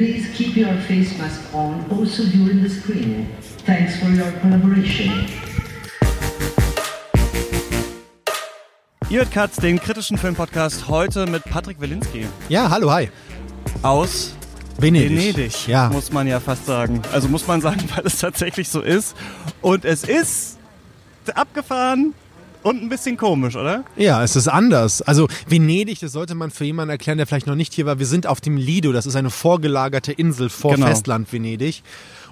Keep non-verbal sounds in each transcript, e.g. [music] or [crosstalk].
Please keep your face mask on also during the screening. Thanks for your collaboration. Ihr hört Katz, den kritischen Filmpodcast, heute mit Patrick Wilinski Ja, hallo, hi. aus Venedig. Venedig, Ja. muss man ja fast sagen. Also muss man sagen, [laughs] weil es tatsächlich so ist. Und es ist abgefahren und ein bisschen komisch, oder? Ja, es ist anders. Also Venedig, das sollte man für jemanden erklären, der vielleicht noch nicht hier war. Wir sind auf dem Lido, das ist eine vorgelagerte Insel vor Genau. Festland Venedig.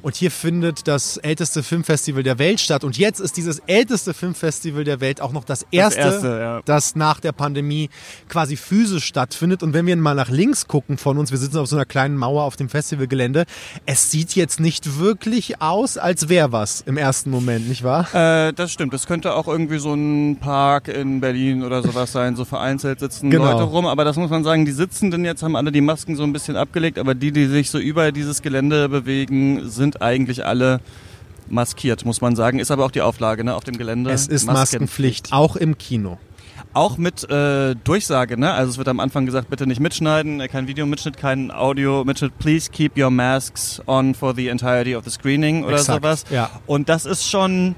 Und hier findet das älteste Filmfestival der Welt statt. Und jetzt ist dieses älteste Filmfestival der Welt auch noch das erste, erste, ja. das nach der Pandemie quasi physisch stattfindet. Und wenn wir mal nach links gucken von uns, wir sitzen auf so einer kleinen Mauer auf dem Festivalgelände, es sieht jetzt nicht wirklich aus, als wäre was im ersten Moment, nicht wahr? Äh, das stimmt. Das könnte auch irgendwie so ein Park in Berlin oder sowas sein. So vereinzelt sitzen Genau. Leute rum. Aber das muss man sagen, die Sitzenden jetzt haben alle die Masken so ein bisschen abgelegt. Aber die, die sich so über dieses Gelände bewegen, sind eigentlich alle maskiert, muss man sagen. Ist aber auch die Auflage ne, auf dem Gelände. Es ist Maskenpflicht, auch im Kino. Auch mit äh, Durchsage, ne? Also es wird am Anfang gesagt, bitte nicht mitschneiden, äh, kein Videomitschnitt, kein Audio-Mitschnitt. Please keep your masks on for the entirety of the screening oder Exakt, sowas. ja. Und das ist schon,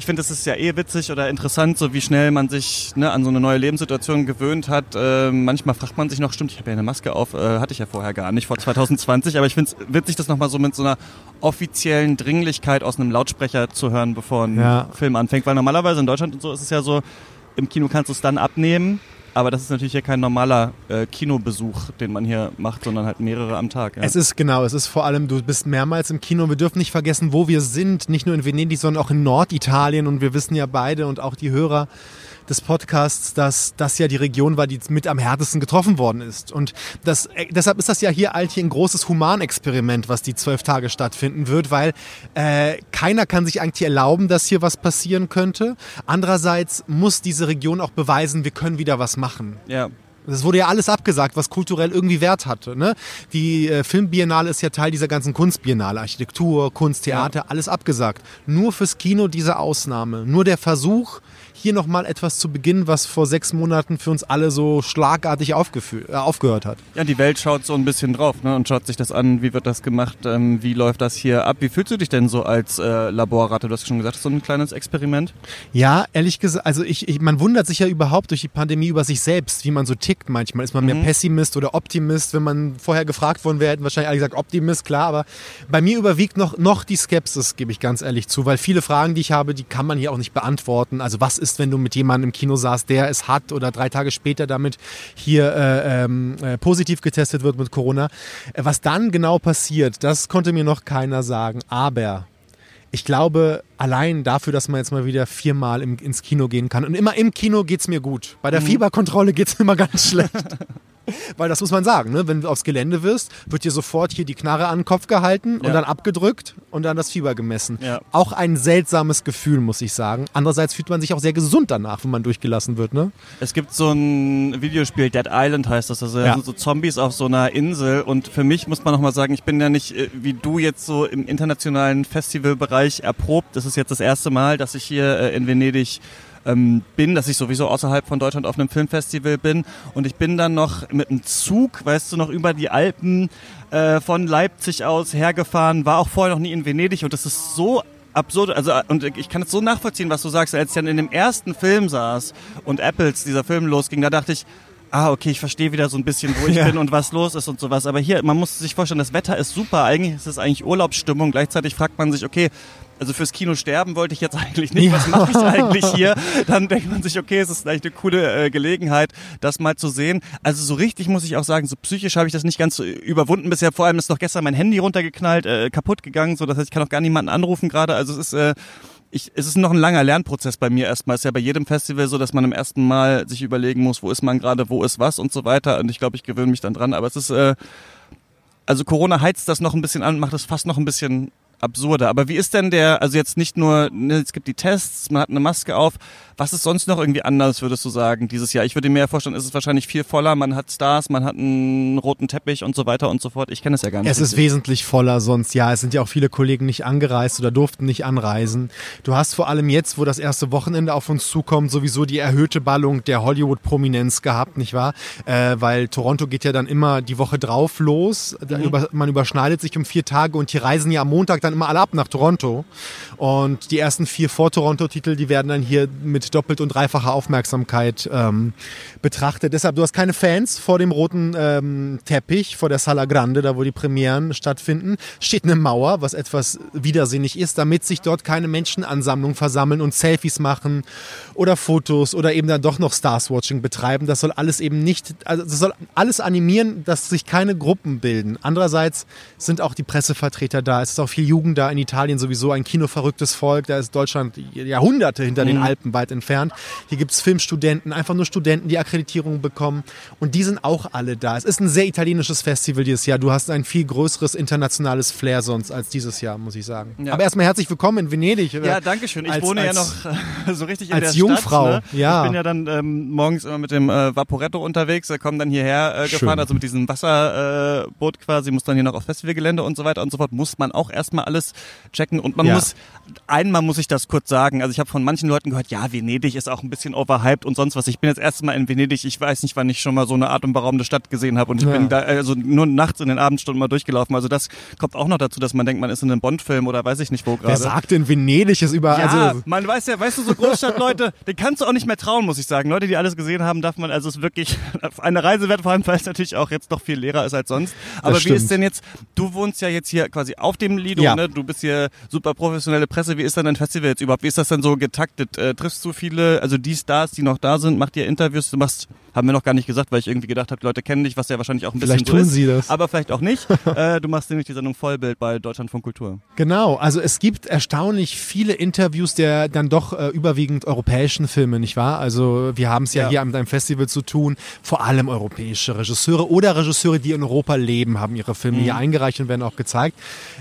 ich finde, das ist ja eh witzig oder interessant, so wie schnell man sich ne, an so eine neue Lebenssituation gewöhnt hat. Äh, manchmal fragt man sich noch, stimmt, ich habe ja eine Maske auf, äh, hatte ich ja vorher gar nicht, vor 2020, aber ich finde es witzig, das nochmal so mit so einer offiziellen Dringlichkeit aus einem Lautsprecher zu hören, bevor ein Ja. Film anfängt. Weil normalerweise in Deutschland und so ist es ja so, im Kino kannst du es dann abnehmen, aber das ist natürlich hier kein normaler äh, Kinobesuch, den man hier macht, sondern halt mehrere am Tag. Ja. Es ist genau, es ist vor allem, du bist mehrmals im Kino. Wir dürfen nicht vergessen, wo wir sind. Nicht nur in Venedig, sondern auch in Norditalien. Und wir wissen ja beide und auch die Hörer des Podcasts, dass das ja die Region war, die mit am härtesten getroffen worden ist. Und das, äh, deshalb ist das ja hier hier ein großes Humanexperiment, was die zwölf Tage stattfinden wird, weil äh, keiner kann sich eigentlich erlauben, dass hier was passieren könnte. Andererseits muss diese Region auch beweisen, wir können wieder was machen. ja. Das wurde ja alles abgesagt, was kulturell irgendwie Wert hatte. Ne? Die äh, Filmbiennale ist ja Teil dieser ganzen Kunstbiennale. Architektur, Kunst, Theater, alles abgesagt. Nur fürs Kino diese Ausnahme. Nur der Versuch, hier nochmal etwas zu beginnen, was vor sechs Monaten für uns alle so schlagartig äh, aufgehört hat. Ja, die Welt schaut so ein bisschen drauf ne, und schaut sich das an, wie wird das gemacht, ähm, wie läuft das hier ab. Wie fühlst du dich denn so als äh, Laborratte? Du hast schon gesagt, so ein kleines Experiment. Ja, ehrlich gesagt, also ich, ich, man wundert sich ja überhaupt durch die Pandemie über sich selbst, wie man so tickt manchmal. Ist man mehr Pessimist oder Optimist? Wenn man vorher gefragt worden wäre, hätten wahrscheinlich alle gesagt Optimist, klar, aber bei mir überwiegt noch, noch die Skepsis, gebe ich ganz ehrlich zu, weil viele Fragen, die ich habe, die kann man hier auch nicht beantworten. Also was ist, wenn du mit jemandem im Kino saßt, der es hat oder drei Tage später damit hier äh, ähm, äh, positiv getestet wird mit Corona? Äh, was dann genau passiert, das konnte mir noch keiner sagen. Aber ich glaube, allein dafür, dass man jetzt mal wieder viermal im, ins Kino gehen kann. Und immer im Kino geht's mir gut. Bei Mhm. der Fieberkontrolle geht's mir [laughs] immer ganz schlecht. [laughs] Weil das muss man sagen, ne? wenn du aufs Gelände wirst, wird dir sofort hier die Knarre an den Kopf gehalten und Ja. dann abgedrückt und dann das Fieber gemessen. Ja. Auch ein seltsames Gefühl, muss ich sagen. Andererseits fühlt man sich auch sehr gesund danach, wenn man durchgelassen wird. Ne? Es gibt so ein Videospiel, Dead Island heißt das. Also Ja. sind so Zombies auf so einer Insel. Und für mich muss man nochmal sagen, ich bin ja nicht äh, wie du jetzt so im internationalen Festivalbereich erprobt. Das ist jetzt das erste Mal, dass ich hier äh, in Venedig ähm, bin, dass ich sowieso außerhalb von Deutschland auf einem Filmfestival bin. Und ich bin dann noch mit einem Zug, weißt du, noch über die Alpen äh, von Leipzig aus hergefahren. War auch vorher noch nie in Venedig. Und das ist so absurd, also und ich kann es so nachvollziehen, was du sagst, als ich dann in dem ersten Film saß und Apples dieser Film losging, da dachte ich, ah, okay, ich verstehe wieder so ein bisschen, wo ich [laughs] Ja. bin und was los ist und sowas. Aber hier, man muss sich vorstellen, das Wetter ist super, eigentlich ist es eigentlich Urlaubsstimmung, gleichzeitig fragt man sich, okay, also fürs Kino sterben wollte ich jetzt [laughs] eigentlich nicht. Ja. Was mache ich eigentlich hier? Dann denkt man sich, okay, es ist vielleicht eine coole äh, Gelegenheit, das mal zu sehen. Also so richtig muss ich auch sagen, so psychisch habe ich das nicht ganz so überwunden bisher. Vor allem ist noch gestern mein Handy runtergeknallt, äh, kaputt gegangen, so das heißt, ich kann auch gar niemanden anrufen gerade. Also es ist äh, ich, es ist noch ein langer Lernprozess bei mir erstmal. Es ist ja bei jedem Festival so, dass man im ersten Mal sich überlegen muss, wo ist man gerade, wo ist was und so weiter. Und ich glaube, ich gewöhne mich dann dran. Aber es ist, äh, also Corona heizt das noch ein bisschen an, macht es fast noch ein bisschen absurder. Aber wie ist denn der, also jetzt nicht nur, ne, es gibt die Tests, man hat eine Maske auf, was ist sonst noch irgendwie anders, würdest du sagen, dieses Jahr? Ich würde mir vorstellen, ist es wahrscheinlich viel voller, man hat Stars, man hat einen roten Teppich und so weiter und so fort. Ich kenne es ja gar nicht. Es ist wesentlich voller sonst, ja. Es sind ja auch viele Kollegen nicht angereist oder durften nicht anreisen. Du hast vor allem jetzt, wo das erste Wochenende auf uns zukommt, sowieso die erhöhte Ballung der Hollywood-Prominenz gehabt, nicht wahr? Äh, weil Toronto geht ja dann immer die Woche drauf los. Mhm. Über, man überschneidet sich um vier Tage und die reisen ja am Montag dann immer alle ab nach Toronto. Und die ersten vier Vor-Toronto-Titel, die werden dann hier mit doppelt und dreifacher Aufmerksamkeit ähm, betrachtet. Deshalb, du hast keine Fans vor dem roten ähm, Teppich, vor der Sala Grande, da wo die Premieren stattfinden. Steht eine Mauer, was etwas widersinnig ist, damit sich dort keine Menschenansammlungen versammeln und Selfies machen oder Fotos oder eben dann doch noch Stars-Watching betreiben. Das soll alles eben nicht, also das soll alles animieren, dass sich keine Gruppen bilden. Andererseits sind auch die Pressevertreter da. Es ist auch viel Jugend da in Italien sowieso, ein kinoverrücktes Volk. Da ist Deutschland Jahrhunderte hinter mhm. den Alpen weit entfernt. Hier gibt es Filmstudenten, einfach nur Studenten, die Akkreditierung bekommen. Und die sind auch alle da. Es ist ein sehr italienisches Festival dieses Jahr. Du hast ein viel größeres internationales Flair sonst als dieses Jahr, muss ich sagen. Ja. Aber erstmal herzlich willkommen in Venedig. Ja, danke schön. Ich als, wohne als, ja noch [laughs] so richtig in als der Jungfrau. Stadt. Ne? Ja. Ich bin ja dann ähm, morgens immer mit dem äh, Vaporetto unterwegs. Wir kommen dann hierher äh, gefahren, also mit diesem Wasserboot äh, quasi, muss dann hier noch aufs Festivalgelände und so weiter und so fort. Muss man auch erstmal alles checken und man ja. muss, einmal muss ich das kurz sagen, also ich habe von manchen Leuten gehört, ja, Venedig ist auch ein bisschen overhyped und sonst was. Ich bin jetzt erst mal in Venedig. Ich weiß nicht, wann ich schon mal so eine atemberaubende Stadt gesehen habe. Und ich ja. bin da also nur nachts in den Abendstunden mal durchgelaufen. Also das kommt auch noch dazu, dass man denkt, man ist in einem Bond-Film oder weiß ich nicht wo gerade. Wer sagt denn, Venedig ist überall? Ja, also man weiß ja, weißt du, so Großstadtleute, den kannst du auch nicht mehr trauen, muss ich sagen. Leute, die alles gesehen haben, darf man, also es wirklich eine Reise wert, vor allem, weil es natürlich auch jetzt noch viel leerer ist als sonst. Aber wie ist denn jetzt, du wohnst ja jetzt hier quasi auf dem Lido, ja. ne? Du bist hier super professionelle Presse. Wie ist denn dein Festival jetzt überhaupt? Wie ist das denn so getaktet? Äh, triffst du viele, also die Stars, die noch da sind, macht ihr Interviews, du machst haben wir noch gar nicht gesagt, weil ich irgendwie gedacht habe, die Leute kennen dich, was ja wahrscheinlich auch ein bisschen vielleicht so tun ist. Sie das. Aber vielleicht auch nicht. [laughs] äh, du machst nämlich die Sendung Vollbild bei Deutschlandfunk Kultur. Genau, also es gibt erstaunlich viele Interviews der dann doch äh, überwiegend europäischen Filme, nicht wahr? Also wir haben es ja, ja, hier mit einem Festival zu tun. Vor allem europäische Regisseure oder Regisseure, die in Europa leben, haben ihre Filme mhm. hier eingereicht und werden auch gezeigt.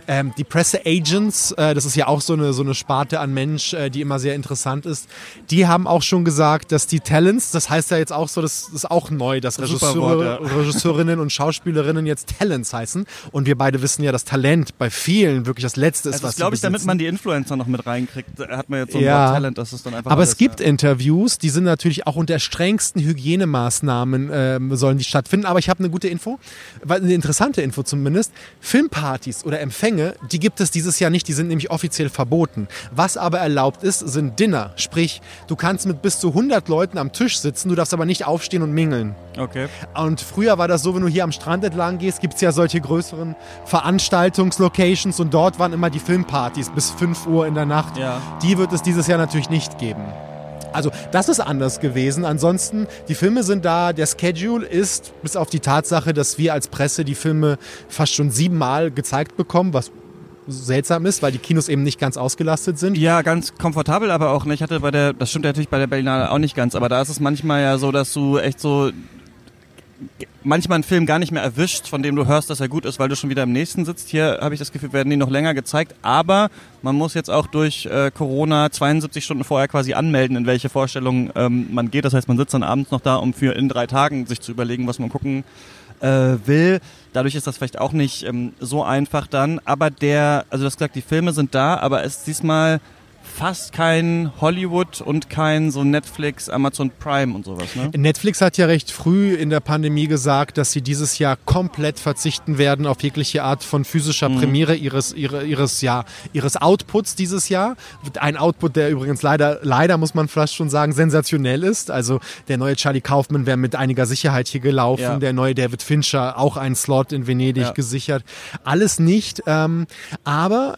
Ähm, die Presse-Agents, äh, das ist ja auch so eine, so eine Sparte an Mensch, äh, die immer sehr interessant ist, die haben auch schon gesagt, dass die Talents, das heißt ja jetzt auch so, dass ist auch neu, dass Regisseure, ja. [laughs] Regisseurinnen und Schauspielerinnen jetzt Talents heißen. Und wir beide wissen ja, dass Talent bei vielen wirklich das Letzte ist, also was glaube ich, damit man die Influencer noch mit reinkriegt, hat man jetzt so ein ja. Talent, dass es dann einfach Aber es gibt ja. Interviews, die sind natürlich auch unter strengsten Hygienemaßnahmen ähm, sollen die stattfinden. Aber ich habe eine gute Info, eine interessante Info zumindest. Filmpartys oder Empfänge, die gibt es dieses Jahr nicht, die sind nämlich offiziell verboten. Was aber erlaubt ist, sind Dinner. Sprich, du kannst mit bis zu 100 Leuten am Tisch sitzen, du darfst aber nicht aufstehen stehen und mingeln. Okay. Und früher war das so, wenn du hier am Strand entlang gehst, gibt es ja solche größeren Veranstaltungslocations und dort waren immer die Filmpartys bis 5 Uhr in der Nacht. Ja. Die wird es dieses Jahr natürlich nicht geben. Also das ist anders gewesen. Ansonsten, die Filme sind da. Der Schedule ist, bis auf die Tatsache, dass wir als Presse die Filme fast schon siebenmal gezeigt bekommen, was seltsam ist, weil die Kinos eben nicht ganz ausgelastet sind. Ja, ganz komfortabel, aber auch nicht. Ich hatte bei der, das stimmt natürlich bei der Berlinale auch nicht ganz, aber da ist es manchmal ja so, dass du echt so manchmal einen Film gar nicht mehr erwischt, von dem du hörst, dass er gut ist, weil du schon wieder im nächsten sitzt. Hier habe ich das Gefühl, werden die noch länger gezeigt. Aber man muss jetzt auch durch äh, Corona 72 Stunden vorher quasi anmelden, in welche Vorstellung ähm, man geht. Das heißt, man sitzt dann abends noch da, um für in drei Tagen sich zu überlegen, was man gucken äh, will. Dadurch ist das vielleicht auch nicht ähm, so einfach dann. Aber der, also das gesagt, die Filme sind da, aber es ist diesmal fast kein Hollywood und kein so Netflix, Amazon Prime und sowas. Ne? Netflix hat ja recht früh in der Pandemie gesagt, dass sie dieses Jahr komplett verzichten werden auf jegliche Art von physischer mhm. Premiere ihres, ihre, ihres, ja, ihres Outputs dieses Jahr. Ein Output, der übrigens leider, leider muss man fast schon sagen, sensationell ist. Also der neue Charlie Kaufman wäre mit einiger Sicherheit hier gelaufen, ja. der neue David Fincher auch einen Slot in Venedig ja. gesichert. Alles nicht, ähm, aber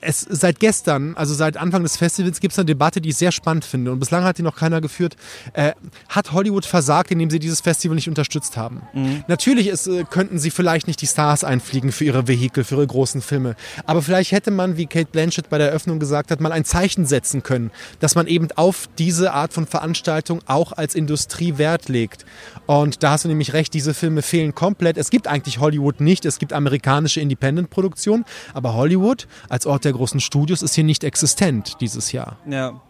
es seit gestern, also seit Anfang des Festivals gibt es eine Debatte, die ich sehr spannend finde. Und bislang hat die noch keiner geführt. Äh, hat Hollywood versagt, indem sie dieses Festival nicht unterstützt haben? Mhm. Natürlich ist, äh, könnten sie vielleicht nicht die Stars einfliegen für ihre Vehikel, für ihre großen Filme. Aber vielleicht hätte man, wie Kate Blanchett bei der Eröffnung gesagt hat, mal ein Zeichen setzen können, dass man eben auf diese Art von Veranstaltung auch als Industrie Wert legt. Und da hast du nämlich recht, diese Filme fehlen komplett. Es gibt eigentlich Hollywood nicht, es gibt amerikanische Independent-Produktionen, aber Hollywood als Ort der großen Studios ist hier nicht existent dieses Jahr. Ja.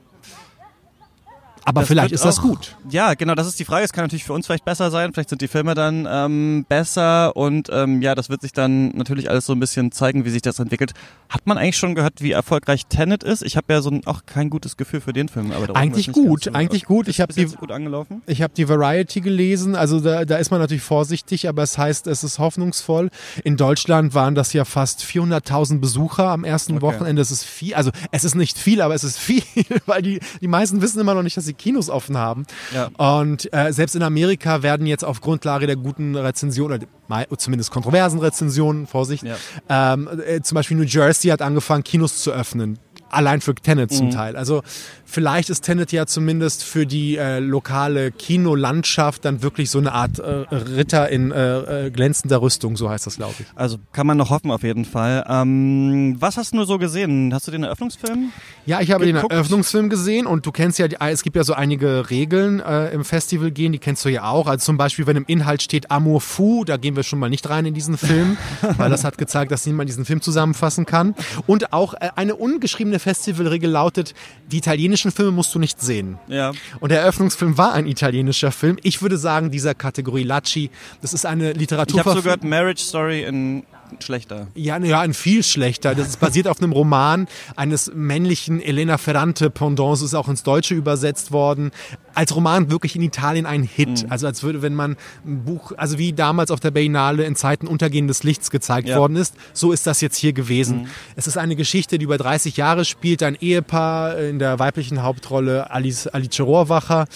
Aber das vielleicht ist das gut. Ja, genau, das ist die Frage. Es kann natürlich für uns vielleicht besser sein. Vielleicht sind die Filme dann ähm, besser und ähm, ja, das wird sich dann natürlich alles so ein bisschen zeigen, wie sich das entwickelt. Hat man eigentlich schon gehört, wie erfolgreich Tenet ist? Ich habe ja so ein, auch kein gutes Gefühl für den Film. Aber eigentlich gut, so eigentlich gut. Ich habe die gut angelaufen. Ich habe die Variety gelesen. Also da, da ist man natürlich vorsichtig, aber es heißt, es ist hoffnungsvoll. In Deutschland waren das ja fast 400.000 Besucher am ersten okay. Wochenende. Es ist viel, also es ist nicht viel, aber es ist viel, [laughs] weil die die meisten wissen immer noch nicht, dass sie Kinos offen haben. Ja. Und äh, selbst in Amerika werden jetzt auf Grundlage der guten Rezensionen, oder zumindest kontroversen Rezensionen, Vorsicht, ja. ähm, äh, zum Beispiel New Jersey hat angefangen, Kinos zu öffnen allein für Tenet zum mhm. Teil. Also vielleicht ist Tenet ja zumindest für die äh, lokale Kinolandschaft dann wirklich so eine Art äh, Ritter in äh, äh glänzender Rüstung, so heißt das, glaube ich. Also kann man noch hoffen auf jeden Fall. Ähm, was hast du nur so gesehen? Hast du den Eröffnungsfilm? Ja, ich habe geguckt? den Eröffnungsfilm gesehen und du kennst ja, es gibt ja so einige Regeln äh, im Festival gehen, die kennst du ja auch. Also zum Beispiel, wenn im Inhalt steht Amour fou, da gehen wir schon mal nicht rein in diesen Film, [laughs] weil das hat gezeigt, dass niemand diesen Film zusammenfassen kann. Und auch äh, eine ungeschriebene Festivalregel lautet, die italienischen Filme musst du nicht sehen. Ja. Und der Eröffnungsfilm war ein italienischer Film. Ich würde sagen, dieser Kategorie Lacci, das ist eine Literatur. Ich habe so gehört, Marriage Story in schlechter. Ja, ja, ein viel schlechter. Das ist basiert auf einem Roman eines männlichen Elena Ferrante Pendants, ist auch ins Deutsche übersetzt worden. Als Roman wirklich in Italien ein Hit. Mhm. Also als würde, wenn man ein Buch, also wie damals auf der Berlinale in Zeiten untergehendes Lichts gezeigt ja. worden ist, so ist das jetzt hier gewesen. Mhm. Es ist eine Geschichte, die über 30 Jahre spielt. Ein Ehepaar in der weiblichen Hauptrolle Alice, Alice Rohrwacher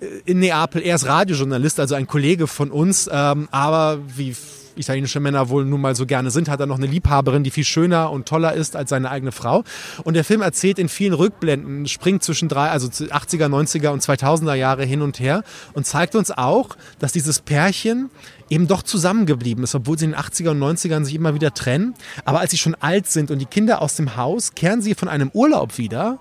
äh, in Neapel. Er ist Radiojournalist, also ein Kollege von uns, ähm, aber wie italienische Männer wohl nun mal so gerne sind, hat er noch eine Liebhaberin, die viel schöner und toller ist als seine eigene Frau. Und der Film erzählt in vielen Rückblenden, springt zwischen drei, also 80er, 90er und 2000er Jahre hin und her und zeigt uns auch, dass dieses Pärchen eben doch zusammengeblieben ist, obwohl sie in den 80er und 90ern sich immer wieder trennen. Aber als sie schon alt sind und die Kinder aus dem Haus, kehren sie von einem Urlaub wieder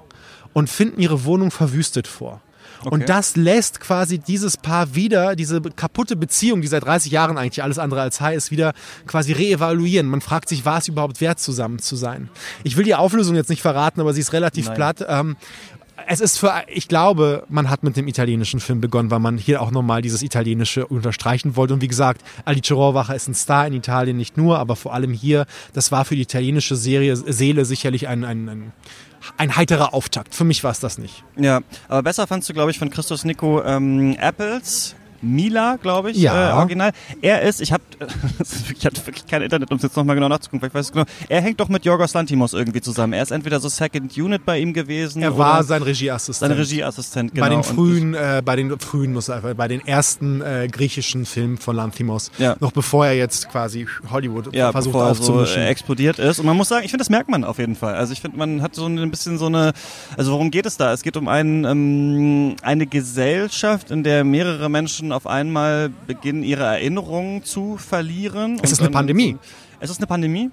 und finden ihre Wohnung verwüstet vor. Okay. Und das lässt quasi dieses Paar wieder, diese kaputte Beziehung, die seit 30 Jahren eigentlich alles andere als high ist, wieder quasi reevaluieren. Man fragt sich, war es überhaupt wert, zusammen zu sein? Ich will die Auflösung jetzt nicht verraten, aber sie ist relativ Nein. platt. Ähm, es ist für, ich glaube, man hat mit dem italienischen Film begonnen, weil man hier auch nochmal dieses Italienische unterstreichen wollte. Und wie gesagt, Alice Rohrwacher ist ein Star in Italien, nicht nur, aber vor allem hier. Das war für die italienische Serie, Seele sicherlich ein, ein, ein ein heiterer Auftakt. Für mich war es das nicht. Ja, aber besser fandst du, glaube ich, von Christus Nico ähm, Apples Mila, glaube ich, ja. äh, original. Er ist, ich habe [laughs] ich hab wirklich kein Internet, um es jetzt nochmal genau nachzugucken, weil ich weiß genau. Er hängt doch mit Jorgos Lantimos irgendwie zusammen. Er ist entweder so Second Unit bei ihm gewesen. Er war sein Regieassistent. Sein Regieassistent, genau. Bei den frühen, äh, bei den frühen, muss einfach, bei den ersten äh, griechischen Filmen von Lantimos. Ja. Noch bevor er jetzt quasi Hollywood ja, versucht bevor aufzumischen. So, äh, explodiert ist. Und man muss sagen, ich finde, das merkt man auf jeden Fall. Also ich finde, man hat so ein bisschen so eine, also worum geht es da? Es geht um einen, ähm, eine Gesellschaft, in der mehrere Menschen Menschen auf einmal beginnen, ihre Erinnerungen zu verlieren. Es ist eine Pandemie. Es ist eine Pandemie?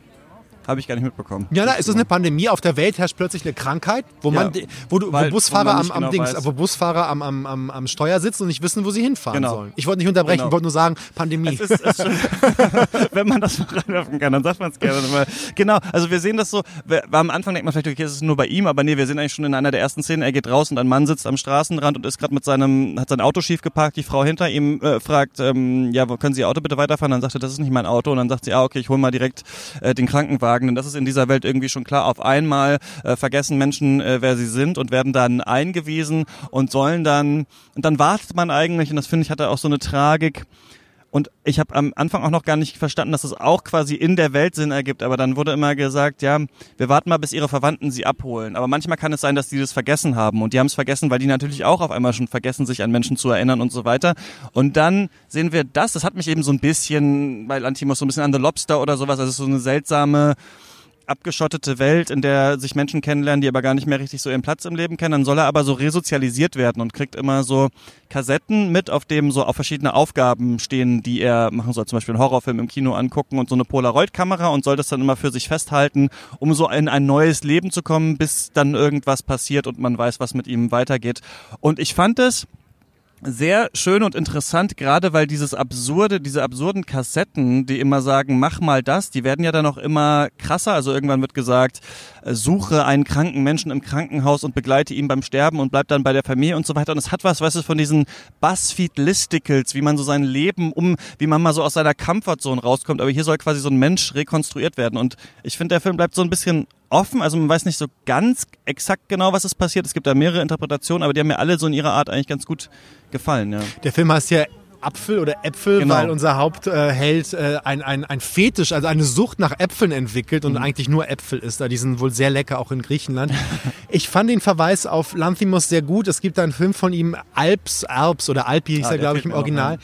Habe ich gar nicht mitbekommen. Ja, na, ist es eine Pandemie? Auf der Welt herrscht plötzlich eine Krankheit, wo man, ja, wo, du, wo Busfahrer wo am, am genau Dings, wo Busfahrer am, am, am, am Steuer sitzen und nicht wissen, wo sie hinfahren genau. sollen. Ich wollte nicht unterbrechen, genau. ich wollte nur sagen, Pandemie. Es ist, es [laughs] wenn man das mal reinwerfen kann, dann sagt man es gerne. Genau, also wir sehen das so, am Anfang denkt man vielleicht, okay, es ist nur bei ihm, aber nee, wir sehen eigentlich schon in einer der ersten Szenen, er geht raus und ein Mann sitzt am Straßenrand und ist gerade mit seinem, hat sein Auto schief geparkt, die Frau hinter ihm äh, fragt, ähm, ja, können Sie Ihr Auto bitte weiterfahren? Dann sagt er, das ist nicht mein Auto und dann sagt sie, ah, okay, ich hole mal direkt äh, den Krankenwagen, denn das ist in dieser Welt Welt irgendwie schon klar. Auf einmal äh, vergessen Menschen, äh, wer sie sind und werden dann eingewiesen und sollen dann, und dann wartet man eigentlich, und das finde ich hatte auch so eine Tragik, und ich habe am Anfang auch noch gar nicht verstanden, dass es auch quasi in der Welt Sinn ergibt. Aber dann wurde immer gesagt, ja, wir warten mal, bis ihre Verwandten sie abholen. Aber manchmal kann es sein, dass die das vergessen haben. Und die haben es vergessen, weil die natürlich auch auf einmal schon vergessen, sich an Menschen zu erinnern und so weiter. Und dann sehen wir das. Das hat mich eben so ein bisschen, weil Antimos so ein bisschen an The Lobster oder sowas, also so eine seltsame abgeschottete Welt, in der sich Menschen kennenlernen, die aber gar nicht mehr richtig so ihren Platz im Leben kennen. Dann soll er aber so resozialisiert werden und kriegt immer so Kassetten mit, auf dem so auf verschiedene Aufgaben stehen, die er machen soll. Zum Beispiel einen Horrorfilm im Kino angucken und so eine Polaroid-Kamera und soll das dann immer für sich festhalten, um so in ein neues Leben zu kommen, bis dann irgendwas passiert und man weiß, was mit ihm weitergeht. Und ich fand es sehr schön und interessant, gerade weil dieses absurde, diese absurden Kassetten, die immer sagen, mach mal das, die werden ja dann auch immer krasser. Also irgendwann wird gesagt, äh, suche einen kranken Menschen im Krankenhaus und begleite ihn beim Sterben und bleib dann bei der Familie und so weiter. Und es hat was, weißt du, von diesen Buzzfeed-Listicles, wie man so sein Leben um, wie man mal so aus seiner Comfortzone rauskommt. Aber hier soll quasi so ein Mensch rekonstruiert werden. Und ich finde, der Film bleibt so ein bisschen offen, also man weiß nicht so ganz exakt genau, was ist passiert. Es gibt da mehrere Interpretationen, aber die haben mir alle so in ihrer Art eigentlich ganz gut gefallen. Ja. Der Film heißt ja Apfel oder Äpfel, Genau. weil unser Hauptheld äh, ein, ein, ein Fetisch, also eine Sucht nach Äpfeln entwickelt und eigentlich nur Äpfel isst. Da die sind wohl sehr lecker, auch in Griechenland. [laughs] ich fand den Verweis auf Lanthimos sehr gut. Es gibt da einen Film von ihm, Alps, Alps oder Alpi hieß Ah, er, glaube ich, im mir noch, Original.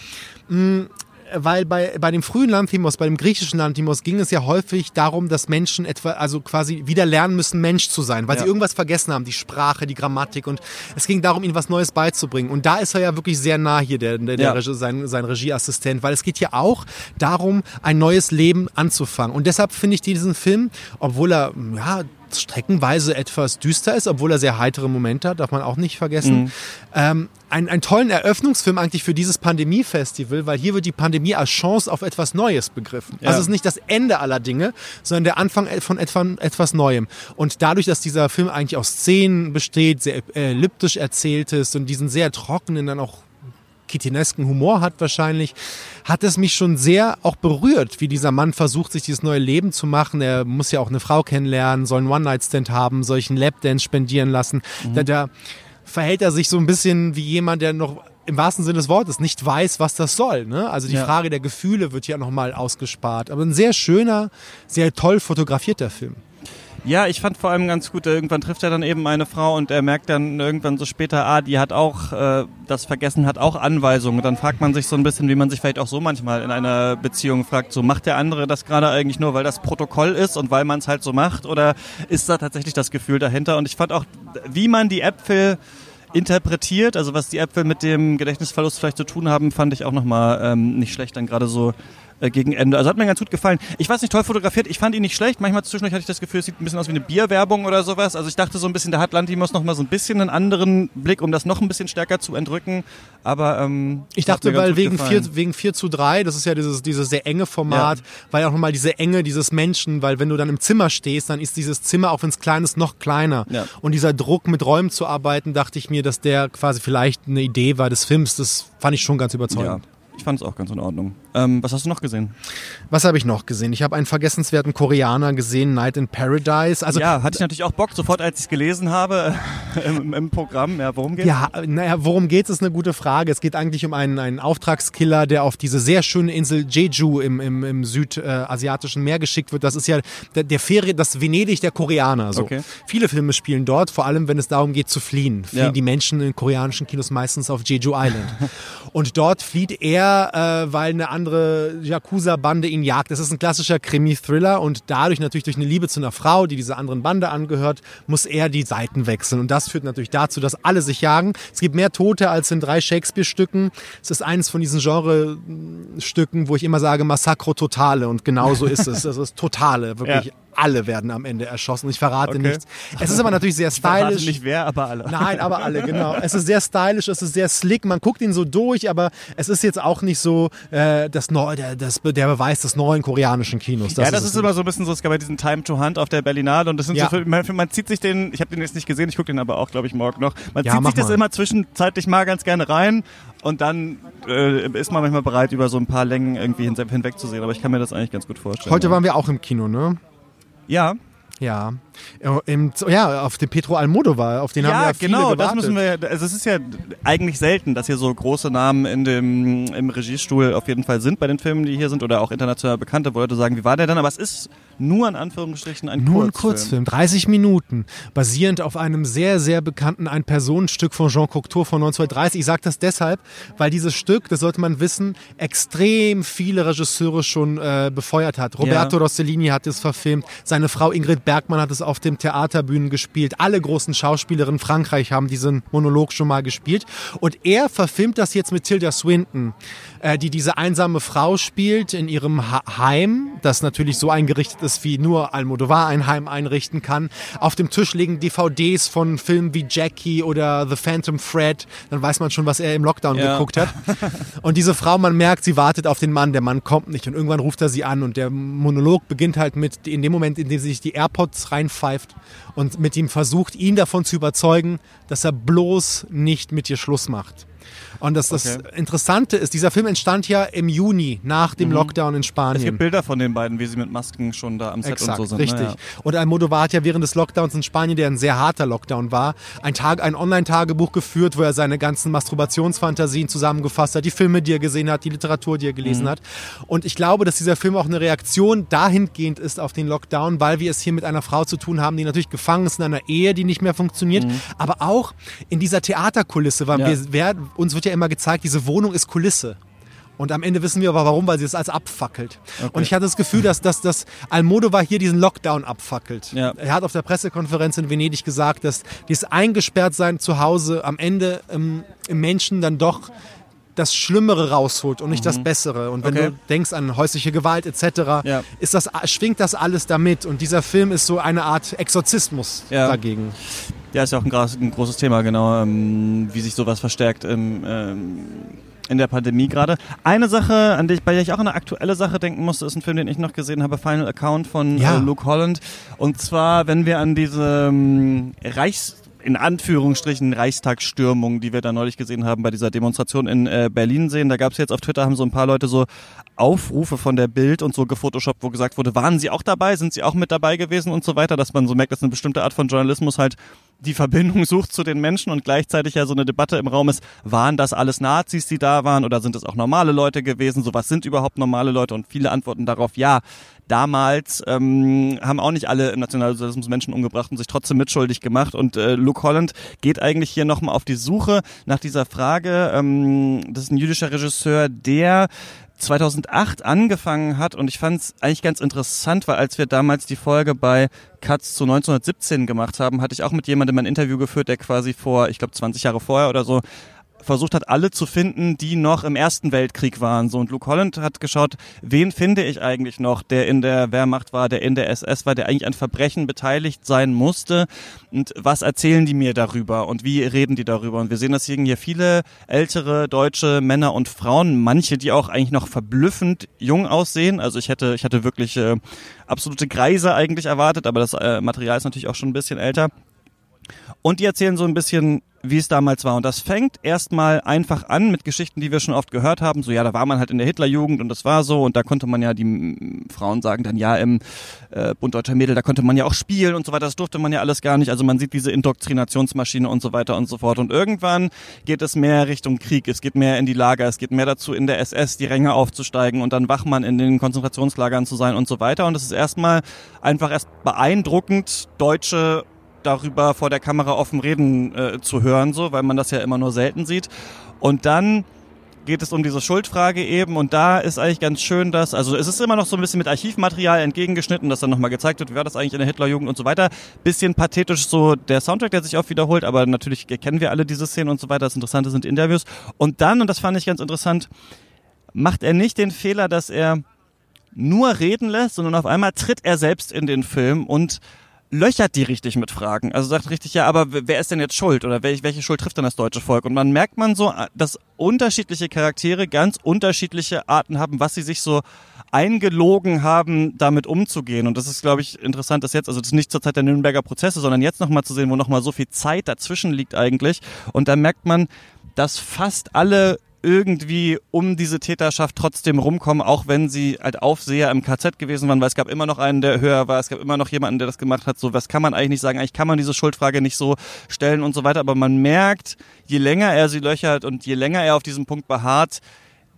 Weil bei, bei dem frühen Lanthimos, bei dem griechischen Lanthimos ging es ja häufig darum, dass Menschen etwa, also quasi wieder lernen müssen, Mensch zu sein, weil Ja. sie irgendwas vergessen haben, die Sprache, die Grammatik und es ging darum, ihnen was Neues beizubringen. Und da ist er ja wirklich sehr nah hier, der, der, der Ja. Regie, sein, sein Regieassistent, weil es geht ja auch darum, ein neues Leben anzufangen. Und deshalb finde ich diesen Film, obwohl er, ja, streckenweise etwas düster ist, obwohl er sehr heitere Momente hat, darf man auch nicht vergessen. Ähm, ein, einen tollen Eröffnungsfilm eigentlich für dieses Pandemie-Festival, weil hier wird die Pandemie als Chance auf etwas Neues begriffen. Ja. Also es ist nicht das Ende aller Dinge, sondern der Anfang von etwa, etwas Neuem. Und dadurch, dass dieser Film eigentlich aus Szenen besteht, sehr elliptisch erzählt ist und diesen sehr trockenen, dann auch kitinesken Humor hat wahrscheinlich, hat es mich schon sehr auch berührt, wie dieser Mann versucht, sich dieses neue Leben zu machen. Er muss ja auch eine Frau kennenlernen, soll einen One-Night-Stand haben, einen Lapdance spendieren lassen. Da, da verhält er sich so ein bisschen wie jemand, der noch im wahrsten Sinne des Wortes nicht weiß, was das soll. Ne? Also die Ja. Frage der Gefühle wird hier nochmal ausgespart. Aber ein sehr schöner, sehr toll fotografierter Film. Ja, ich fand vor allem ganz gut, irgendwann trifft er dann eben eine Frau und er merkt dann irgendwann so später, ah, die hat auch, äh, das Vergessen hat auch Anweisungen. Und dann fragt man sich so ein bisschen, wie man sich vielleicht auch so manchmal in einer Beziehung fragt, so macht der andere das gerade eigentlich nur, weil das Protokoll ist und weil man es halt so macht oder ist da tatsächlich das Gefühl dahinter? Und ich fand auch, wie man die Äpfel interpretiert, also was die Äpfel mit dem Gedächtnisverlust vielleicht zu tun haben, fand ich auch nochmal ähm, nicht schlecht, dann gerade so äh, gegen Ende. Also hat mir ganz gut gefallen. Ich weiß nicht, toll fotografiert. Ich fand ihn nicht schlecht. Manchmal zwischendurch hatte ich das Gefühl, es sieht ein bisschen aus wie eine Bierwerbung oder sowas. Also ich dachte so ein bisschen, da hat Lantimos noch mal so ein bisschen einen anderen Blick, um das noch ein bisschen stärker zu entrücken. Aber ähm, Ich dachte, weil wegen gefallen. 4, wegen 4 zu 3, das ist ja dieses, dieses sehr enge Format, weil auch nochmal diese Enge dieses Menschen, weil wenn du dann im Zimmer stehst, dann ist dieses Zimmer, auch wenn es klein ist, noch kleiner. Ja. Und dieser Druck, mit Räumen zu arbeiten, dachte ich mir, dass der quasi vielleicht eine Idee war des Films. Das fand ich schon ganz Ja, überzeugend. Ich fand es auch ganz in Ordnung. Ähm, was hast du noch gesehen? Was habe ich noch gesehen? Ich habe einen vergessenswerten Koreaner gesehen, Night in Paradise. Also ja, hatte ich natürlich auch Bock, sofort als ich es gelesen habe [laughs] im, im Programm. Ja, worum geht's? Ja, naja, worum geht's, ist eine gute Frage. Es geht eigentlich um einen, einen Auftragskiller, der auf diese sehr schöne Insel Jeju im, im, im südasiatischen Meer geschickt wird. Das ist ja der, der Ferien, das Venedig der Koreaner. So. Okay. Viele Filme spielen dort, vor allem wenn es darum geht zu fliehen. Fliehen Ja. die Menschen in koreanischen Kinos meistens auf Jeju Island. Und dort flieht er, äh, weil eine andere Yakuza-Bande ihn jagt. Das ist ein klassischer Krimi-Thriller und dadurch natürlich durch eine Liebe zu einer Frau, die dieser anderen Bande angehört, muss er die Seiten wechseln. Und das führt natürlich dazu, dass alle sich jagen. Es gibt mehr Tote als in drei Shakespeare-Stücken. Es ist eines von diesen Genre-Stücken, wo ich immer sage Massacro Totale und genau so ist es. [laughs] Das ist Totale, wirklich. Ja. Alle werden am Ende erschossen. Ich verrate Okay. nichts. Es ist aber natürlich sehr [laughs] Verrate stylisch. nicht wer, aber alle. Nein, aber alle, genau. Es ist sehr stylisch, es ist sehr slick, man guckt ihn so durch, aber es ist jetzt auch nicht so äh, das Neu der, das, der Beweis des neuen koreanischen Kinos. ja, das es ist immer so ein bisschen so, es gab ja diesen Time to Hunt auf der Berlinale und das sind Ja. so, man, man zieht sich den, ich habe den jetzt nicht gesehen, ich gucke den aber auch, glaube ich, morgen noch. Man Ja, zieht sich das mal. immer zwischenzeitlich mal ganz gerne rein und dann äh, ist man manchmal bereit, über so ein paar Längen irgendwie hin, hinwegzusehen, aber ich kann mir das eigentlich ganz gut vorstellen. Heute waren wir auch im Kino, ne? Ja, Ja. Im, ja, auf den Pedro Almodovar, auf den haben wir ja viele genau, gewartet. das müssen wir. Also es ist ja eigentlich selten, dass hier so große Namen in dem im Regiestuhl auf jeden Fall sind bei den Filmen, die hier sind oder auch international bekannte, wo Leute sagen, wie war der denn? Aber es ist nur in Anführungsstrichen ein Nur ein Kurzfilm. Kurzfilm, 30 Minuten, basierend auf einem sehr, sehr bekannten Ein-Personen-Stück von Jean Cocteau von 1930. Ich sage das deshalb, weil dieses Stück, das sollte man wissen, extrem viele Regisseure schon äh, befeuert hat. Roberto Ja. Rossellini hat es verfilmt, seine Frau Ingrid Bergmann hat es auf dem Theaterbühnen gespielt, alle großen Schauspielerinnen in Frankreich haben diesen Monolog schon mal gespielt und er verfilmt das jetzt mit Tilda Swinton, äh, die diese einsame Frau spielt in ihrem ha Heim, das natürlich so eingerichtet ist, wie nur Almodovar ein Heim einrichten kann. Auf dem Tisch liegen DVDs von Filmen wie Jackie oder The Phantom Thread, dann weiß man schon, was er im Lockdown Ja. geguckt hat. [laughs] Und diese Frau, man merkt, sie wartet auf den Mann, der Mann kommt nicht und irgendwann ruft er sie an und der Monolog beginnt halt mit, in dem Moment, in dem sie sich die AirPods reinpfeift und mit ihm versucht, ihn davon zu überzeugen, dass er bloß nicht mit ihr Schluss macht. Und das, das Okay. Interessante ist, dieser Film entstand ja im Juni nach dem Lockdown in Es Spanien. gibt Bilder von den beiden, wie sie mit Masken schon da am Set Exakt, und so sind. richtig. Ne? Und Almodovar hat ja während des Lockdowns in Spanien, der ein sehr harter Lockdown war, ein, Tag, ein Online-Tagebuch geführt, wo er seine ganzen Masturbationsfantasien zusammengefasst hat, die Filme, die er gesehen hat, die Literatur, die er gelesen hat. Und ich glaube, dass dieser Film auch eine Reaktion dahingehend ist auf den Lockdown, weil wir es hier mit einer Frau zu tun haben, die natürlich gefangen ist in einer Ehe, die nicht mehr funktioniert, aber auch in dieser Theaterkulisse, weil Ja. wir, uns wird ja immer gezeigt, diese Wohnung ist Kulisse. Und am Ende wissen wir aber warum, weil sie es als abfackelt. Und ich hatte das Gefühl, dass, dass, dass Almodovar hier diesen Lockdown abfackelt. Ja. Er hat auf der Pressekonferenz in Venedig gesagt, dass dieses Eingesperrtsein zu Hause am Ende ähm, im Menschen dann doch das Schlimmere rausholt und nicht das Bessere. Und wenn Mhm. Okay. du denkst an häusliche Gewalt etc., Ja. ist das, schwingt das alles damit. Und dieser Film ist so eine Art Exorzismus Ja. dagegen. Ja, ist ja auch ein, großes Thema, genau, ähm, wie sich sowas verstärkt im, ähm, in der Pandemie gerade. Eine Sache, an die ich, bei der ich auch an eine aktuelle Sache denken musste, ist ein Film, den ich noch gesehen habe, Final Account von Ja. äh, Luke Holland. Und zwar, wenn wir an diese ähm, Reichs in Anführungsstrichen Reichstagsstürmung, die wir da neulich gesehen haben bei dieser Demonstration in äh, Berlin sehen. Da gab es jetzt auf Twitter, haben so ein paar Leute so Aufrufe von der Bild und so gefotoshoppt, wo gesagt wurde, waren sie auch dabei, sind sie auch mit dabei gewesen und so weiter, dass man so merkt, dass eine bestimmte Art von Journalismus halt die Verbindung [laughs] sucht zu den Menschen und gleichzeitig ja so eine Debatte im Raum ist, waren das alles Nazis, die da waren oder sind es auch normale Leute gewesen? So was sind überhaupt normale Leute? Und viele antworten darauf, ja, damals ähm, haben auch nicht alle Nationalsozialismus Menschen umgebracht und sich trotzdem mitschuldig gemacht. Und äh, Luke Holland geht eigentlich hier nochmal auf die Suche nach dieser Frage. Ähm, das ist ein jüdischer Regisseur, der 2008 angefangen hat und ich fand es eigentlich ganz interessant, weil als wir damals die Folge bei Cuts zu 1917 gemacht haben, hatte ich auch mit jemandem ein Interview geführt, der quasi vor, ich glaube 20 Jahre vorher oder so, versucht hat, alle zu finden, die noch im Ersten Weltkrieg waren. So und Luke Holland hat geschaut, wen finde ich eigentlich noch, der in der Wehrmacht war, der in der SS war, der eigentlich an Verbrechen beteiligt sein musste und was erzählen die mir darüber und wie reden die darüber? Und wir sehen, dass hier viele ältere deutsche Männer und Frauen, manche, die auch eigentlich noch verblüffend jung aussehen. Also ich hätte, ich hatte wirklich äh, absolute Greise eigentlich erwartet, aber das äh, Material ist natürlich auch schon ein bisschen älter. Und die erzählen so ein bisschen, wie es damals war. Und das fängt erstmal einfach an mit Geschichten, die wir schon oft gehört haben. So, ja, da war man halt in der Hitlerjugend und das war so. Und da konnte man ja, die mm, Frauen sagen dann, ja, im äh, Bund Deutscher Mädel, da konnte man ja auch spielen und so weiter. Das durfte man ja alles gar nicht. Also man sieht diese Indoktrinationsmaschine und so weiter und so fort. Und irgendwann geht es mehr Richtung Krieg. Es geht mehr in die Lager. Es geht mehr dazu, in der SS die Ränge aufzusteigen und dann Wachmann in den Konzentrationslagern zu sein und so weiter. Und es ist erstmal einfach erst beeindruckend, deutsche darüber vor der Kamera offen reden äh, zu hören, so, weil man das ja immer nur selten sieht. Und dann geht es um diese Schuldfrage eben und da ist eigentlich ganz schön, dass, also es ist immer noch so ein bisschen mit Archivmaterial entgegengeschnitten, dass dann nochmal gezeigt wird, wie war das eigentlich in der Hitlerjugend und so weiter. Bisschen pathetisch so der Soundtrack, der sich oft wiederholt, aber natürlich kennen wir alle diese Szenen und so weiter. Das Interessante sind Interviews. Und dann, und das fand ich ganz interessant, macht er nicht den Fehler, dass er nur reden lässt, sondern auf einmal tritt er selbst in den Film und löchert die richtig mit Fragen. Also sagt richtig, ja, aber wer ist denn jetzt schuld oder welche, Schuld trifft denn das deutsche Volk? Und man merkt man so, dass unterschiedliche Charaktere ganz unterschiedliche Arten haben, was sie sich so eingelogen haben, damit umzugehen. Und das ist, glaube ich, interessant, dass jetzt, also das ist nicht zur Zeit der Nürnberger Prozesse, sondern jetzt nochmal zu sehen, wo nochmal so viel Zeit dazwischen liegt eigentlich. Und da merkt man, dass fast alle irgendwie um diese Täterschaft trotzdem rumkommen, auch wenn sie halt Aufseher im KZ gewesen waren, weil es gab immer noch einen, der höher war, es gab immer noch jemanden, der das gemacht hat. So, was kann man eigentlich nicht sagen? Eigentlich kann man diese Schuldfrage nicht so stellen und so weiter. Aber man merkt, je länger er sie löchert und je länger er auf diesem Punkt beharrt,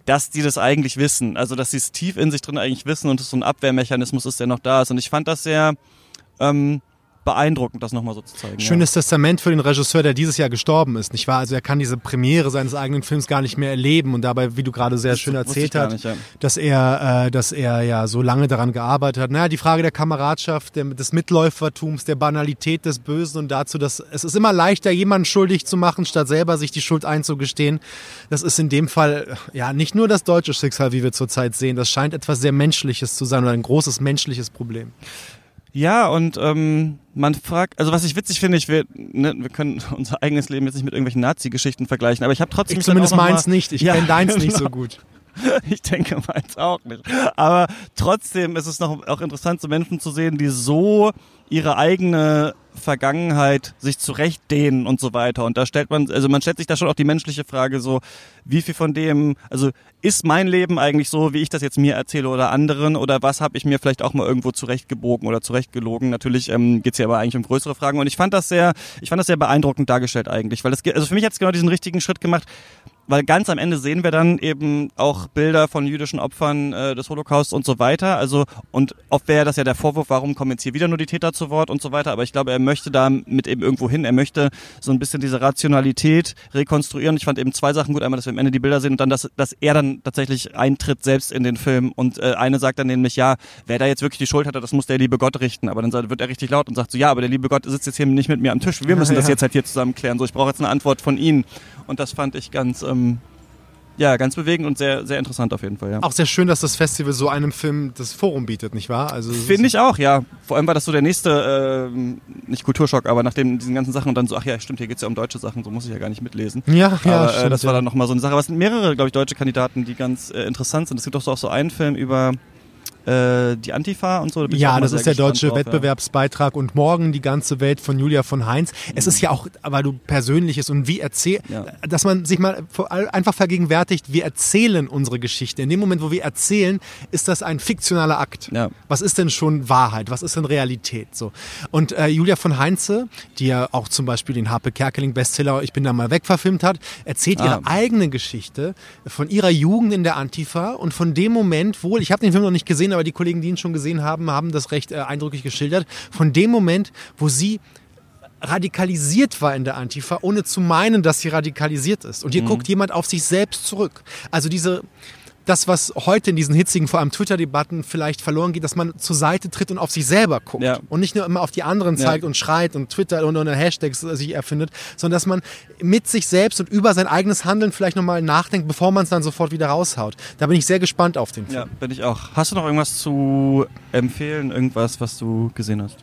dass die das eigentlich wissen. Also, dass sie es tief in sich drin eigentlich wissen und es so ein Abwehrmechanismus ist, der noch da ist. Und ich fand das sehr, ähm, beeindruckend, das nochmal so zu zeigen. Schönes ja. Testament für den Regisseur, der dieses Jahr gestorben ist, nicht wahr? Also er kann diese Premiere seines eigenen Films gar nicht mehr erleben und dabei, wie du gerade sehr das schön erzählt hast, ja. dass er, äh, dass er ja so lange daran gearbeitet hat. Naja, die Frage der Kameradschaft, der, des Mitläufertums, der Banalität des Bösen und dazu, dass es ist immer leichter, jemanden schuldig zu machen, statt selber sich die Schuld einzugestehen. Das ist in dem Fall ja nicht nur das deutsche Schicksal, wie wir zurzeit sehen. Das scheint etwas sehr Menschliches zu sein oder ein großes menschliches Problem. Ja, und ähm, man fragt, also was ich witzig finde, ich will, ne, wir können [laughs] unser eigenes Leben jetzt nicht mit irgendwelchen Nazi-Geschichten vergleichen, aber ich habe trotzdem. Ich zumindest meins nicht, ich ja, kenne deins genau. nicht so gut. [laughs] Ich denke meins auch nicht. Aber trotzdem ist es noch auch interessant, so Menschen zu sehen, die so ihre eigene Vergangenheit sich zurechtdehnen und so weiter. Und da stellt man, also man stellt sich da schon auch die menschliche Frage so, wie viel von dem, also ist mein Leben eigentlich so, wie ich das jetzt mir erzähle oder anderen oder was habe ich mir vielleicht auch mal irgendwo zurechtgebogen oder zurechtgelogen? Natürlich ähm, geht hier aber eigentlich um größere Fragen und ich fand das sehr, ich fand das sehr beeindruckend dargestellt eigentlich, weil das, also für mich hat es genau diesen richtigen Schritt gemacht, weil ganz am Ende sehen wir dann eben auch Bilder von jüdischen Opfern äh, des Holocaust und so weiter. Also und oft wäre das ja der Vorwurf, warum kommen jetzt hier wieder nur die Täter zu Wort und so weiter. Aber ich glaube, er möchte da mit eben irgendwo hin. Er möchte so ein bisschen diese Rationalität rekonstruieren. Ich fand eben zwei Sachen gut. Einmal, dass wir am Ende die Bilder sehen und dann, dass, dass er dann tatsächlich eintritt selbst in den Film. Und äh, eine sagt dann nämlich, ja, wer da jetzt wirklich die Schuld hatte, das muss der liebe Gott richten. Aber dann wird er richtig laut und sagt so, ja, aber der liebe Gott sitzt jetzt hier nicht mit mir am Tisch. Wir müssen das [laughs] jetzt halt hier zusammen klären. So, ich brauche jetzt eine Antwort von Ihnen. Und das fand ich ganz, ähm, ja, ganz bewegend und sehr, sehr interessant auf jeden Fall. Ja. Auch sehr schön, dass das Festival so einem Film das Forum bietet, nicht wahr? Also Finde ich auch, ja. Vor allem war das so der nächste, äh, nicht Kulturschock, aber nachdem diesen ganzen Sachen und dann so, ach ja, stimmt, hier geht es ja um deutsche Sachen, so muss ich ja gar nicht mitlesen. Ja, ja. Aber, äh, das war dann nochmal so eine Sache. Aber es sind mehrere, glaube ich, deutsche Kandidaten, die ganz äh, interessant sind. Es gibt auch so, auch so einen Film über äh, die Antifa und so. Da ja, das ist der deutsche drauf, Wettbewerbsbeitrag ja. und morgen die ganze Welt von Julia von Heinz. Es ist ja auch, weil du persönliches und wie erzähl, ja. dass man sich mal einfach vergegenwärtigt, wir erzählen unsere Geschichte. In dem Moment, wo wir erzählen, ist das ein fiktionaler Akt. Ja. Was ist denn schon Wahrheit? Was ist denn Realität? So. Und äh, Julia von Heinze, die ja auch zum Beispiel den Harpe Kerkeling Bestseller Ich bin da mal weg verfilmt hat, erzählt ah. ihre eigene Geschichte von ihrer Jugend in der Antifa und von dem Moment, wohl, ich habe den Film noch nicht gesehen, aber die Kollegen, die ihn schon gesehen haben, haben das recht äh, eindrücklich geschildert. Von dem Moment, wo sie radikalisiert war in der Antifa, ohne zu meinen, dass sie radikalisiert ist. Und hier mhm. guckt jemand auf sich selbst zurück. Also diese, das, was heute in diesen hitzigen, vor allem Twitter-Debatten vielleicht verloren geht, dass man zur Seite tritt und auf sich selber guckt ja. und nicht nur immer auf die anderen zeigt ja. und schreit und Twitter und, und Hashtags sich erfindet, sondern dass man mit sich selbst und über sein eigenes Handeln vielleicht nochmal nachdenkt, bevor man es dann sofort wieder raushaut. Da bin ich sehr gespannt auf den Film. Ja, bin ich auch. Hast du noch irgendwas zu empfehlen, irgendwas, was du gesehen hast?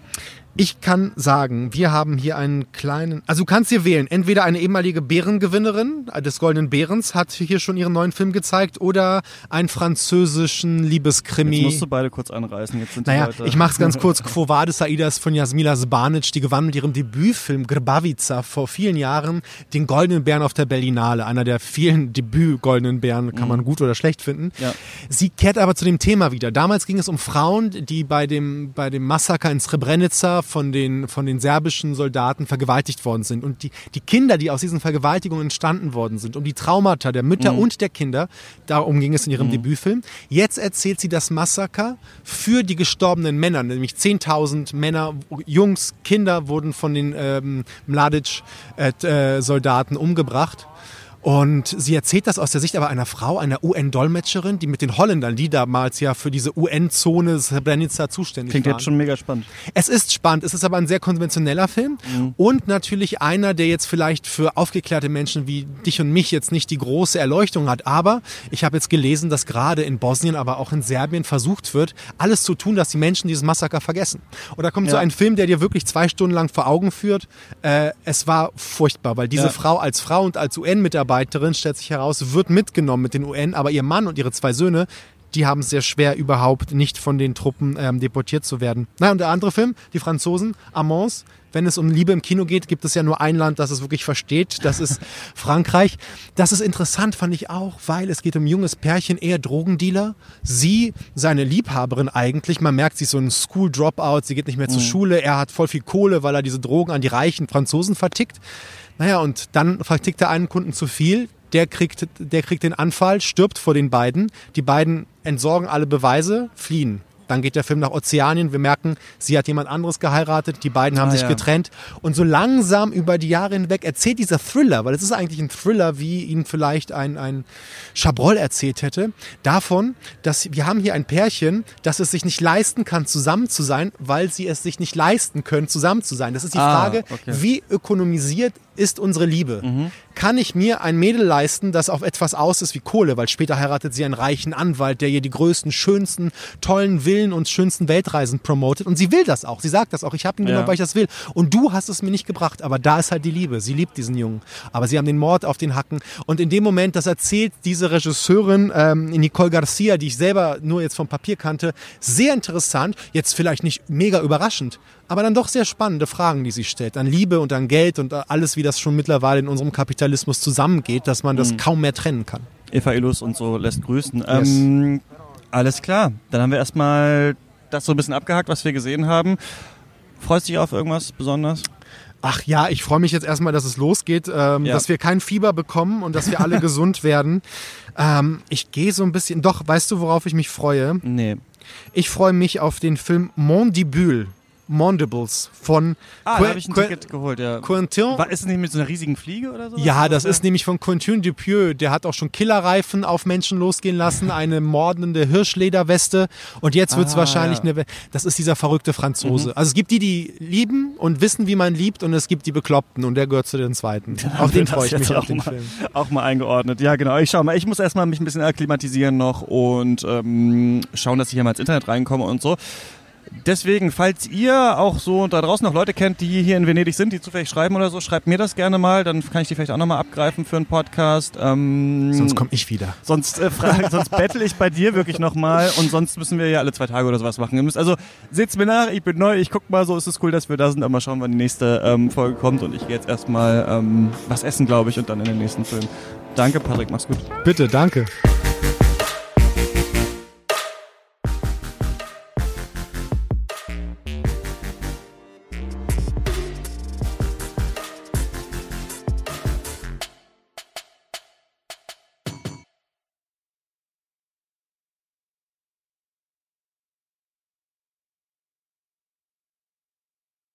Ich kann sagen, wir haben hier einen kleinen, also du kannst hier wählen, entweder eine ehemalige Bärengewinnerin des Goldenen Bärens hat hier schon ihren neuen Film gezeigt oder einen französischen Liebeskrimi. Jetzt musst du beide kurz anreißen. Jetzt sind naja, ich mach's ganz kurz. [laughs] Quo Vadis Aidas von Jasmila Zbanic, die gewann mit ihrem Debütfilm Grbavica vor vielen Jahren den Goldenen Bären auf der Berlinale. Einer der vielen Debüt-Goldenen Bären, kann man mhm. gut oder schlecht finden. Ja. Sie kehrt aber zu dem Thema wieder. Damals ging es um Frauen, die bei dem, bei dem Massaker in Srebrenica von den, von den serbischen Soldaten vergewaltigt worden sind. Und die, die Kinder, die aus diesen Vergewaltigungen entstanden worden sind, um die Traumata der Mütter mhm. und der Kinder, darum ging es in ihrem mhm. Debütfilm. Jetzt erzählt sie das Massaker für die gestorbenen Männer, nämlich 10.000 Männer, Jungs, Kinder wurden von den ähm, Mladic-Soldaten äh, äh umgebracht. Und sie erzählt das aus der Sicht aber einer Frau, einer UN-Dolmetscherin, die mit den Holländern, die damals ja für diese UN-Zone Srebrenica zuständig Klingt waren. Klingt jetzt schon mega spannend. Es ist spannend, es ist aber ein sehr konventioneller Film mhm. und natürlich einer, der jetzt vielleicht für aufgeklärte Menschen wie dich und mich jetzt nicht die große Erleuchtung hat. Aber ich habe jetzt gelesen, dass gerade in Bosnien, aber auch in Serbien versucht wird, alles zu tun, dass die Menschen dieses Massaker vergessen. Und da kommt ja. so ein Film, der dir wirklich zwei Stunden lang vor Augen führt. Äh, es war furchtbar, weil diese ja. Frau als Frau und als UN-Mitarbeiter Mitarbeiterin, stellt sich heraus, wird mitgenommen mit den UN, aber ihr Mann und ihre zwei Söhne die haben es sehr schwer, überhaupt nicht von den Truppen ähm, deportiert zu werden. Na, und der andere Film, die Franzosen, Amants, wenn es um Liebe im Kino geht, gibt es ja nur ein Land, das es wirklich versteht. Das ist [laughs] Frankreich. Das ist interessant, fand ich auch, weil es geht um ein junges Pärchen, eher Drogendealer. Sie, seine Liebhaberin eigentlich. Man merkt, sie ist so ein School Dropout. Sie geht nicht mehr zur Schule. Er hat voll viel Kohle, weil er diese Drogen an die reichen Franzosen vertickt. Naja, und dann vertickt er einen Kunden zu viel. Der kriegt, der kriegt den Anfall, stirbt vor den beiden. Die beiden entsorgen alle Beweise, fliehen. Dann geht der Film nach Ozeanien. Wir merken, sie hat jemand anderes geheiratet. Die beiden haben Ah, sich ja. getrennt. Und so langsam über die Jahre hinweg erzählt dieser Thriller, weil es ist eigentlich ein Thriller, wie ihn vielleicht ein, ein Chabrol erzählt hätte, davon, dass wir haben hier ein Pärchen, das es sich nicht leisten kann, zusammen zu sein, weil sie es sich nicht leisten können, zusammen zu sein. Das ist die Ah, Frage, okay. wie ökonomisiert ist unsere Liebe? Kann ich mir ein Mädel leisten, das auf etwas aus ist wie Kohle, weil später heiratet sie einen reichen Anwalt, der ihr die größten, schönsten, tollen Villen und schönsten Weltreisen promotet und sie will das auch. Sie sagt das auch. Ich habe ihn genommen, Ja. weil ich das will. Und du hast es mir nicht gebracht, aber da ist halt die Liebe. Sie liebt diesen Jungen, aber sie haben den Mord auf den Hacken und in dem Moment, das erzählt diese Regisseurin ähm, Nicole Garcia, die ich selber nur jetzt vom Papier kannte, sehr interessant. Jetzt vielleicht nicht mega überraschend, aber dann doch sehr spannende Fragen, die sie stellt. An Liebe und an Geld und alles, wie das schon mittlerweile in unserem Kapitalismus zusammengeht, dass man das kaum mehr trennen kann. Eva Illus und so lässt grüßen. Ähm, alles klar, dann haben wir erstmal das so ein bisschen abgehakt, was wir gesehen haben. Freust du dich auf irgendwas besonders? Ach ja, ich freue mich jetzt erstmal, dass es losgeht, ähm, Ja. dass wir kein Fieber bekommen und dass wir alle [laughs] gesund werden. Ähm, ich gehe so ein bisschen, doch, weißt du, worauf ich mich freue? Nee. Ich freue mich auf den Film Mondibule, Mondibles von Ah, Que- da habe ich ein Que- Ticket geholt, ja. Quentin. War, ist es nicht mit so einer riesigen Fliege oder so? Ja, das ist nämlich von Quentin Dupieux. Der hat auch schon Killerreifen auf Menschen losgehen lassen, [laughs] eine mordende Hirschlederweste. Und jetzt wird's Ah, wahrscheinlich ja. Mhm. eine. Das ist dieser verrückte Franzose. Also es gibt die, die lieben und wissen, wie man liebt, und es gibt die Bekloppten. Und der gehört zu den zweiten. Auf den freue ich mich, auf auch den mal, Film. Auch mal eingeordnet. Ja, genau. Ich schau mal. Ich muss erstmal mich ein bisschen akklimatisieren noch und ähm, schauen, dass ich hier mal ins Internet reinkomme und so. Deswegen, falls ihr auch so da draußen noch Leute kennt, die hier in Venedig sind, die zufällig schreiben oder so, schreibt mir das gerne mal. Dann kann ich die vielleicht auch nochmal abgreifen für einen Podcast. Ähm, Sonst komme ich wieder. Sonst, äh, frage, [laughs] sonst bettel ich bei dir wirklich nochmal und sonst müssen wir ja alle zwei Tage oder sowas machen. Ihr müsst, also seht's mir nach, ich bin neu, ich guck mal, so ist es cool, dass wir da sind, aber mal schauen, wann die nächste ähm, Folge kommt und ich gehe jetzt erstmal ähm, was essen, glaube ich, und dann in den nächsten Film. Danke, Patrick, mach's gut. Bitte, danke.